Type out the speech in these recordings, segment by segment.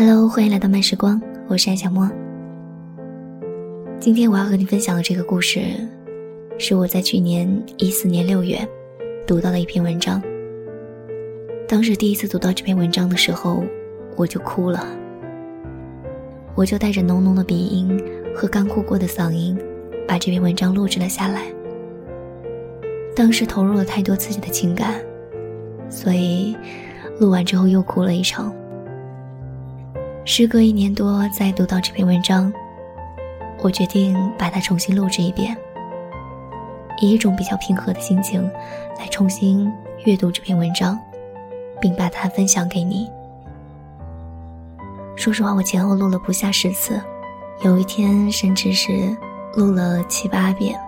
Hello，欢迎来到慢时光，我是艾小莫。今天我要和你分享的这个故事，是我在去年一四年六月读到的一篇文章。当时第一次读到这篇文章的时候，我就哭了。我就带着浓浓的鼻音和干枯过的嗓音，把这篇文章录制了下来。当时投入了太多自己的情感，所以录完之后又哭了一场。时隔一年多，再读到这篇文章，我决定把它重新录制一遍，以一种比较平和的心情来重新阅读这篇文章，并把它分享给你。说实话，我前后录了不下十次，有一天甚至是录了七八遍，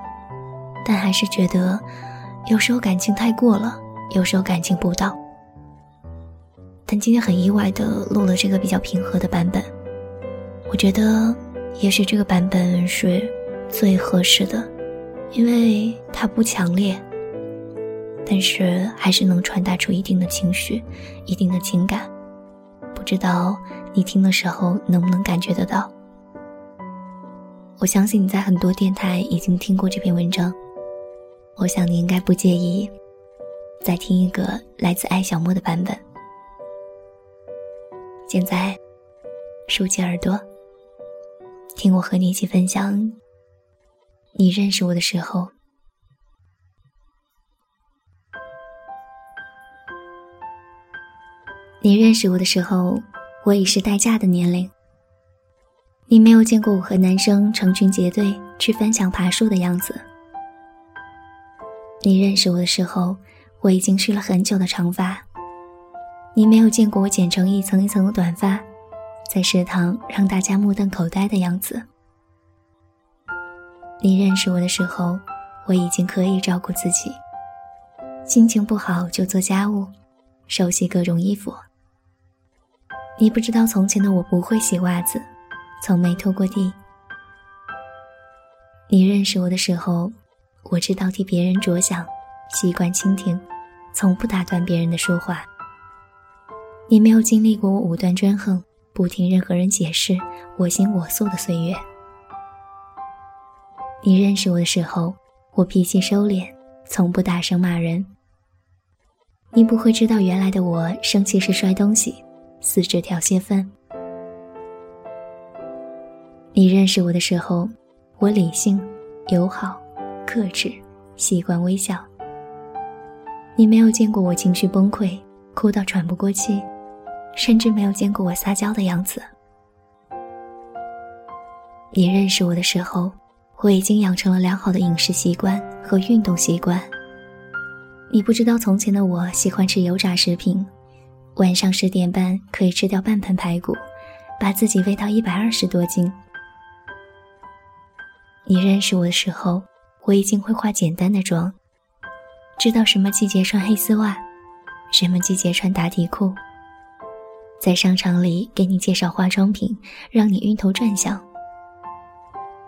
但还是觉得有时候感情太过了，有时候感情不到。但今天很意外的录了这个比较平和的版本，我觉得也许这个版本是最合适的，因为它不强烈，但是还是能传达出一定的情绪、一定的情感。不知道你听的时候能不能感觉得到？我相信你在很多电台已经听过这篇文章，我想你应该不介意再听一个来自爱小莫的版本。现在，竖起耳朵，听我和你一起分享。你认识我的时候，你认识我的时候，我已是待嫁的年龄。你没有见过我和男生成群结队去翻墙爬树的样子。你认识我的时候，我已经蓄了很久的长发。你没有见过我剪成一层一层的短发，在食堂让大家目瞪口呆的样子。你认识我的时候，我已经可以照顾自己，心情不好就做家务，手洗各种衣服。你不知道从前的我不会洗袜子，从没拖过地。你认识我的时候，我知道替别人着想，习惯倾听，从不打断别人的说话。你没有经历过我武断专横、不听任何人解释、我行我素的岁月。你认识我的时候，我脾气收敛，从不大声骂人。你不会知道原来的我生气是摔东西，四肢跳泄愤。你认识我的时候，我理性、友好、克制，习惯微笑。你没有见过我情绪崩溃，哭到喘不过气。甚至没有见过我撒娇的样子。你认识我的时候，我已经养成了良好的饮食习惯和运动习惯。你不知道从前的我喜欢吃油炸食品，晚上十点半可以吃掉半盆排骨，把自己喂到一百二十多斤。你认识我的时候，我已经会化简单的妆，知道什么季节穿黑丝袜，什么季节穿打底裤。在商场里给你介绍化妆品，让你晕头转向。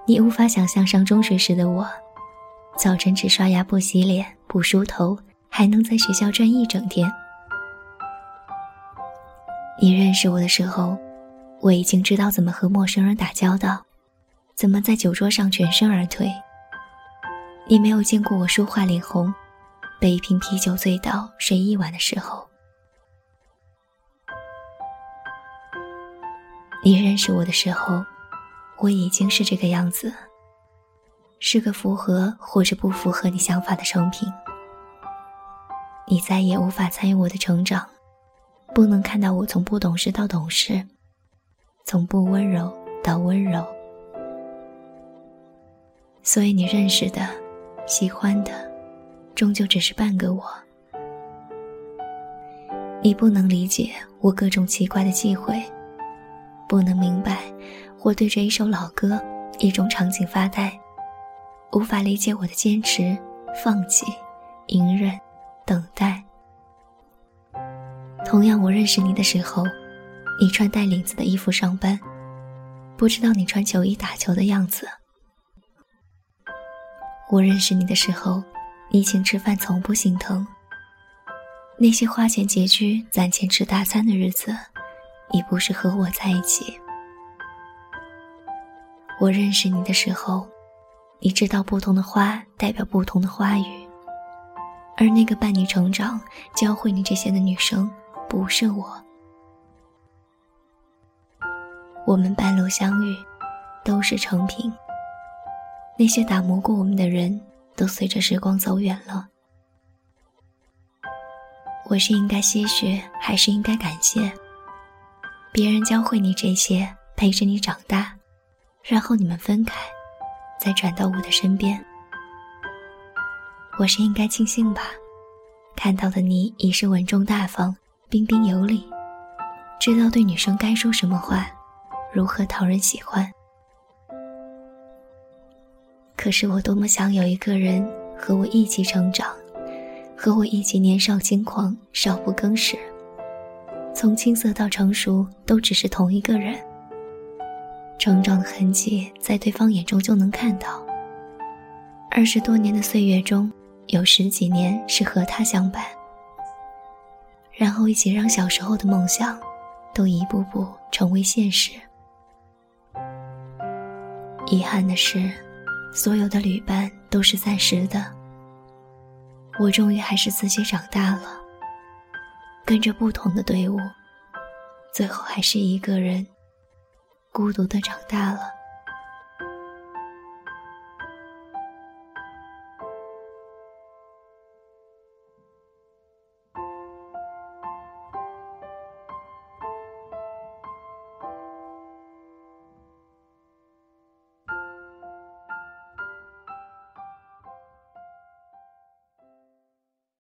你无法想象上中学时的我，早晨只刷牙不洗脸不梳头，还能在学校转一整天。你认识我的时候，我已经知道怎么和陌生人打交道，怎么在酒桌上全身而退。你没有见过我说话脸红，被一瓶啤酒醉倒睡一晚的时候。你认识我的时候，我已经是这个样子，是个符合或者不符合你想法的成品。你再也无法参与我的成长，不能看到我从不懂事到懂事，从不温柔到温柔。所以你认识的、喜欢的，终究只是半个我。你不能理解我各种奇怪的忌讳。不能明白，我对着一首老歌、一种场景发呆，无法理解我的坚持、放弃、隐忍、等待。同样，我认识你的时候，你穿带领子的衣服上班，不知道你穿球衣打球的样子。我认识你的时候，你请吃饭从不心疼。那些花钱拮据、攒钱吃大餐的日子。你不是和我在一起。我认识你的时候，你知道不同的花代表不同的花语，而那个伴你成长、教会你这些的女生，不是我。我们半路相遇，都是成品。那些打磨过我们的人，都随着时光走远了。我是应该唏嘘，还是应该感谢？别人教会你这些，陪着你长大，然后你们分开，再转到我的身边。我是应该庆幸吧？看到的你已是稳重大方、彬彬有礼，知道对女生该说什么话，如何讨人喜欢。可是我多么想有一个人和我一起成长，和我一起年少轻狂、少不更事。从青涩到成熟，都只是同一个人。成长的痕迹在对方眼中就能看到。二十多年的岁月中，有十几年是和他相伴，然后一起让小时候的梦想，都一步步成为现实。遗憾的是。所有的旅伴都是暂时的，我终于还是自己长大了，跟着不同的队伍，最后还是一个人，孤独的长大了。